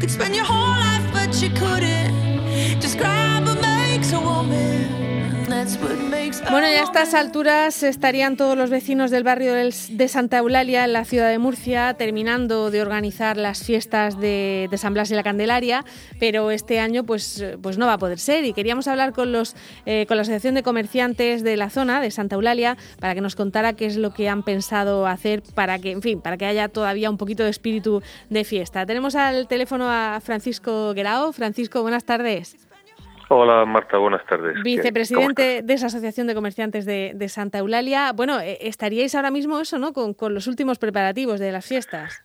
Could spend your whole life, but you couldn't. Describe what makes a woman. Bueno, y a estas alturas estarían todos los vecinos del barrio de Santa Eulalia, en la ciudad de Murcia, terminando de organizar las fiestas de, San Blas y la Candelaria, pero este año pues, pues no va a poder ser. Y queríamos hablar con, los, eh, con la Asociación de Comerciantes de la zona, de Santa Eulalia, para que nos contara qué es lo que han pensado hacer para que, en fin, para que haya todavía un poquito de espíritu de fiesta. Tenemos al teléfono a Francisco Guerao. Francisco, buenas tardes. Hola Marta, buenas tardes. ¿Qué- Vicepresidente de esa Asociación de Comerciantes de, de Santa Eulalia. Bueno, eh, estaríais ahora mismo eso, ¿no? Con, con los últimos preparativos de las fiestas.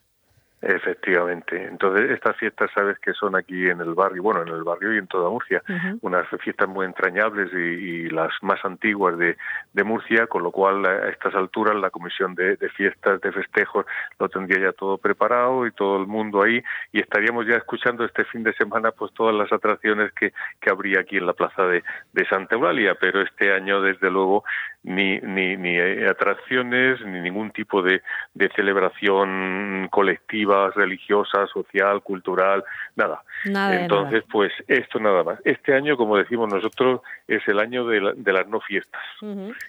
Efectivamente. Entonces, estas fiestas, sabes que son aquí en el barrio, bueno, en el barrio y en toda Murcia, unas fiestas muy entrañables y, y las más antiguas de, de Murcia, con lo cual a estas alturas la Comisión de, de Fiestas, de Festejos, lo tendría ya todo preparado y todo el mundo ahí y estaríamos ya escuchando este fin de semana pues todas las atracciones que, que habría aquí en la plaza de, de Santa Eulalia, pero este año, desde luego, ni, ni, ni eh, atracciones, ni ningún tipo de, de celebración colectiva, religiosa, social, cultural, nada. Nada Entonces, pues esto nada más. Este año, como decimos nosotros, es el año de, la- de las no fiestas.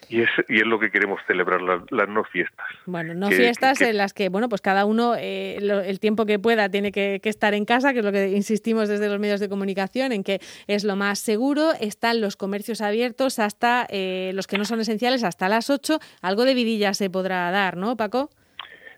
Y es, y es lo que queremos celebrar, las, las no fiestas. Bueno, no Que- fiestas que- en las que, bueno, pues cada uno eh, lo- el tiempo que pueda tiene que, que estar en casa, que es lo que insistimos desde los medios de comunicación, en que es lo más seguro. Están los comercios abiertos hasta eh, los que no son esenciales, hasta las 8. Algo de vidilla se podrá dar, ¿no, Paco?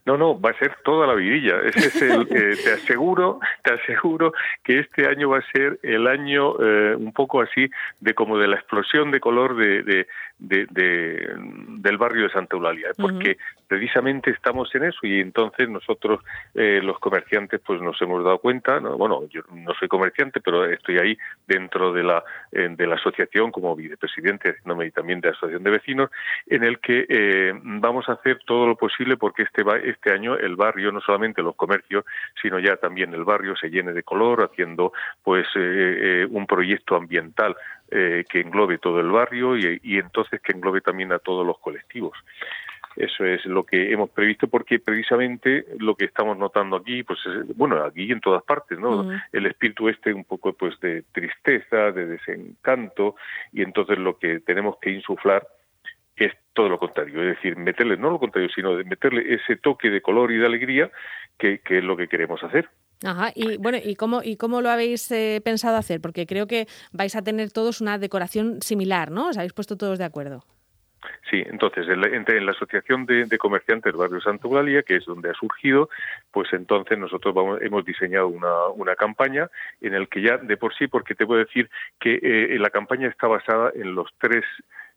No, no, va a ser toda la vidilla. Ese es el, eh, te aseguro, te aseguro que este año va a ser el año eh, un poco así de como de la explosión de color de, de, de- de- del barrio de Santa Eulalia, porque precisamente estamos en eso y entonces nosotros eh, los comerciantes pues nos hemos dado cuenta, ¿no? bueno, yo no soy comerciante, pero estoy ahí dentro de la eh, de la asociación como vicepresidente y también de la asociación de vecinos, en el que eh, vamos a hacer todo lo posible porque este este año el barrio, no solamente los comercios, sino ya también el barrio se llene de color, haciendo pues un proyecto ambiental que englobe todo el barrio y entonces que englobe también a todos los colectivos. Eso es lo que hemos previsto porque precisamente lo que estamos notando aquí, pues es- bueno, aquí y en todas partes, ¿no? Ujú. El espíritu este un poco pues de tristeza, de desencanto y entonces lo que tenemos que insuflar es todo lo contrario, es decir, meterle, no lo contrario, sino de meterle ese toque de color y de alegría que, que es lo que queremos hacer. Ajá, y bueno, ¿y cómo, y cómo lo habéis eh, pensado hacer? Porque creo que vais a tener todos una decoración similar, ¿no? ¿Os habéis puesto todos de acuerdo? Sí, entonces en la, entre- en la Asociación de, de Comerciantes Barrio Santa Eulalia, que es donde ha surgido, pues entonces nosotros vamos- hemos diseñado una, una campaña en el que ya de por sí, porque te puedo decir que eh, la campaña está basada en los tres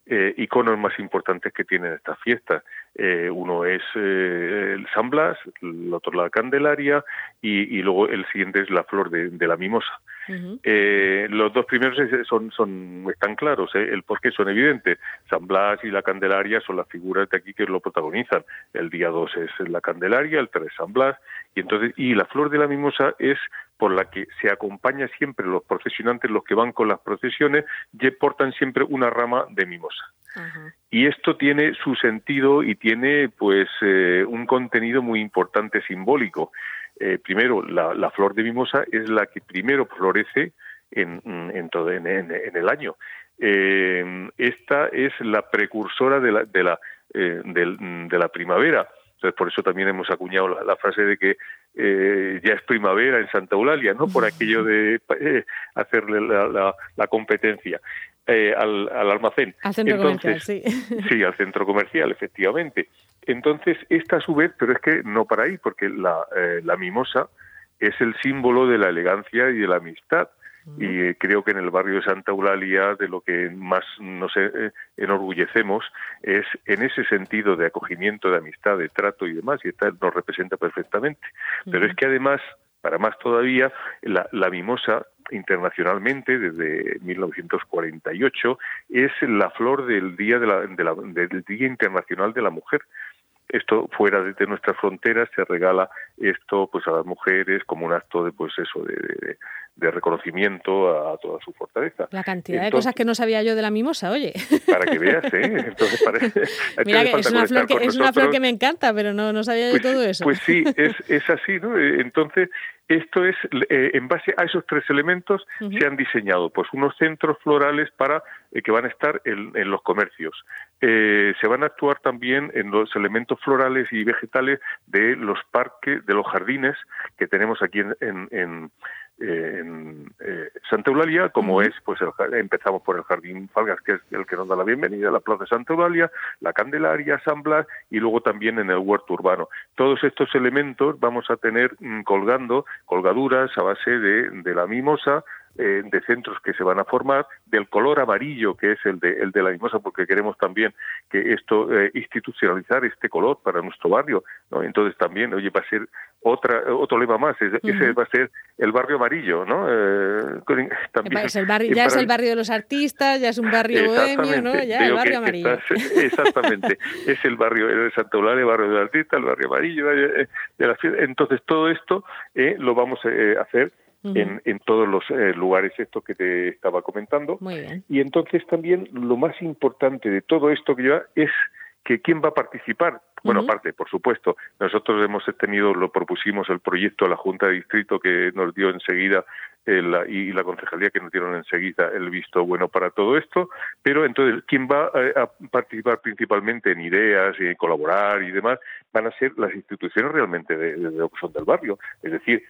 eh, iconos más importantes que tienen estas fiestas. Eh, uno es eh, el San Blas, el otro la Candelaria y, luego el siguiente es la flor de la mimosa. Eh, los dos primeros son, son están claros, ¿eh? el por qué son evidentes. San Blas y la Candelaria son las figuras de aquí que lo protagonizan. El día 2 es la Candelaria, el 3 San Blas, y entonces y la flor de la mimosa es por la que se acompaña siempre los procesionantes, los que van con las procesiones, y portan siempre una rama de mimosa. Y esto tiene su sentido y tiene pues eh, un contenido muy importante simbólico. Eh, primero, la, la flor de mimosa es la que primero florece en, en todo en, en- en el año. Eh, esta es la precursora de la, de la, eh, del- de la primavera. Entonces, por eso también hemos acuñado la, la frase de que eh, ya es primavera en Santa Eulalia, ¿no? Por aquello de eh, hacerle la, la- la competencia eh, al, al almacén. Al centro Entonces, comercial, sí. Sí, al centro comercial, efectivamente. Entonces, esta a su vez, pero es que no para ahí, porque la, eh, la mimosa es el símbolo de la elegancia y de la amistad. Y eh, creo que en el barrio de Santa Eulalia de lo que más nos eh, enorgullecemos es en ese sentido de acogimiento, de amistad, de trato y demás, y esta nos representa perfectamente. Pero es que además, para más todavía, la, la mimosa internacionalmente desde 1948 es la flor del día de la, de la- del día internacional de la mujer esto fuera de, nuestras fronteras se regala esto pues a las mujeres como un acto de pues eso de, de- de reconocimiento a, toda su fortaleza La cantidad de cosas que no sabía yo de la mimosa, oye. para que veas ¿eh? entonces parece Mira que es una, flor que, es una flor que me encanta, pero no, no sabía yo pues, todo eso. Pues sí, es, es así, ¿no? Eh, Entonces, esto es, eh, en base a esos tres elementos, se han diseñado pues unos centros florales para eh, que van a estar en, los comercios. Eh, se van a actuar también en los elementos florales y vegetales de los parques, de los jardines que tenemos aquí en, en eh, Santa Eulalia, como es, pues empezamos por el Jardín Falgas, que es el que nos da la bienvenida, la Plaza de Santa Eulalia, la Candelaria, San Blas y luego también en el huerto urbano. Todos estos elementos vamos a tener mm, colgando colgaduras a base de, de la mimosa, eh, de centros que se van a formar, del color amarillo que es el de, el de la mimosa, porque queremos también que esto eh, institucionalizar este color para nuestro barrio, ¿no? Entonces también, oye, va a ser otra otro lema más, ese va a ser el barrio amarillo, ¿no? Eh, también, es el barrio, ya es el barrio de los artistas, ya es un barrio bohemio, ¿no? Ya el barrio amarillo. exactamente, es el barrio de Santa Eulalia, el barrio del artista, el barrio amarillo, de la Entonces todo esto lo vamos a hacer en, en, todos los eh, lugares esto que te estaba comentando. Y entonces también lo más importante de todo esto que lleva es que quién va a participar. Bueno, aparte, por supuesto, nosotros hemos tenido, lo propusimos el proyecto a la Junta de Distrito que nos dio enseguida y la concejalía que nos dieron enseguida el visto bueno para todo esto, pero entonces quien va a, participar principalmente en ideas y en colaborar y demás van a ser las instituciones realmente de, de, de, del barrio, es decir,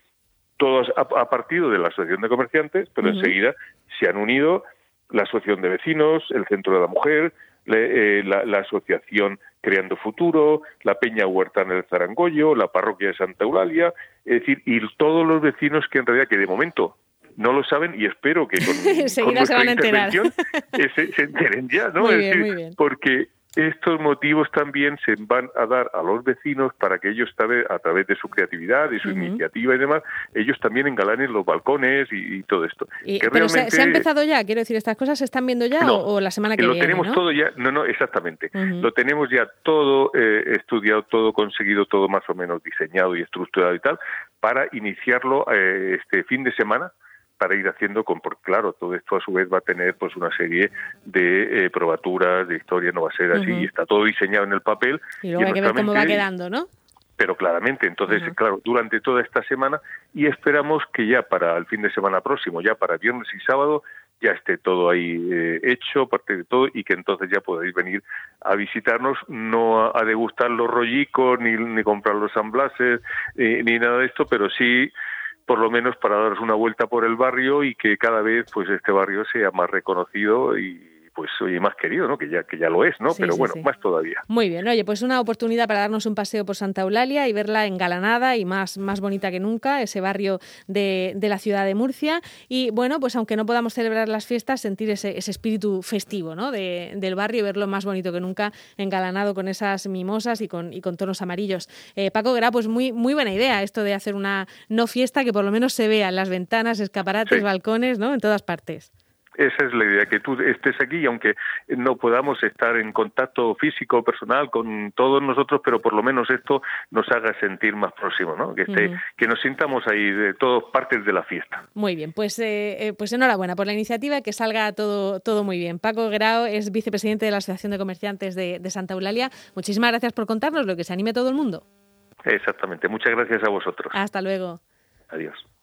todos a, partido de la Asociación de Comerciantes, pero enseguida se han unido la Asociación de Vecinos, el Centro de la Mujer, eh, la, Asociación Creando Futuro, la Peña Huerta en el Zarangollo, la Parroquia de Santa Eulalia, es decir, y todos los vecinos que en realidad que de momento no lo saben y espero que con, con nuestra intervención se, se, enteren ya, ¿no? Muy bien, muy bien. Porque estos motivos también se van a dar a los vecinos para que ellos, a través de su creatividad y su iniciativa y demás, ellos también engalanen los balcones y, todo esto. pero se, ha empezado ya, quiero decir, ¿estas cosas se están viendo ya o, la semana que lo viene? Lo tenemos todo ya, no, no, exactamente. Lo tenemos ya todo eh, estudiado, todo conseguido, todo más o menos diseñado y estructurado y tal, para iniciarlo eh, este fin de semana para ir haciendo con, porque claro, todo esto a su vez va a tener pues una serie de eh, probaturas, de historia, no va a ser así, y está todo diseñado en el papel. Y luego hay que ver cómo va quedando, ¿no? Pero claramente, entonces, claro, durante toda esta semana y esperamos que ya para el fin de semana próximo, ya para viernes y sábado, ya esté todo ahí eh, hecho, parte de todo, y que entonces ya podáis venir a visitarnos, no a, degustar los rollicos, ni, ni comprar los amblases, eh, ni nada de esto, pero sí por lo menos para daros una vuelta por el barrio y que cada vez pues este barrio sea más reconocido y pues oye más querido, ¿no? Que ya que ya lo es, ¿no? Pero bueno, más todavía. Muy bien, oye, pues una oportunidad para darnos un paseo por Santa Eulalia y verla engalanada y más más bonita que nunca, ese barrio de, de la ciudad de Murcia y bueno, pues aunque no podamos celebrar las fiestas, sentir ese, ese espíritu festivo, ¿no? De, del barrio y verlo más bonito que nunca, engalanado con esas mimosas y con y con tonos amarillos. Eh, Paco Gra, pues muy muy buena idea esto de hacer una no fiesta que por lo menos se vea en las ventanas, escaparates, balcones, ¿no? En todas partes. Esa es la idea, que tú estés aquí, aunque no podamos estar en contacto físico, personal con todos nosotros, pero por lo menos esto nos haga sentir más próximo, ¿no? Que, esté, que nos sintamos ahí de todas partes de la fiesta. Muy bien, pues, eh, eh, pues enhorabuena por la iniciativa, que salga todo, todo muy bien. Paco Grao es vicepresidente de la Asociación de Comerciantes de, de Santa Eulalia. Muchísimas gracias por contarnos lo que se anime todo el mundo. Exactamente, muchas gracias a vosotros. Hasta luego. Adiós.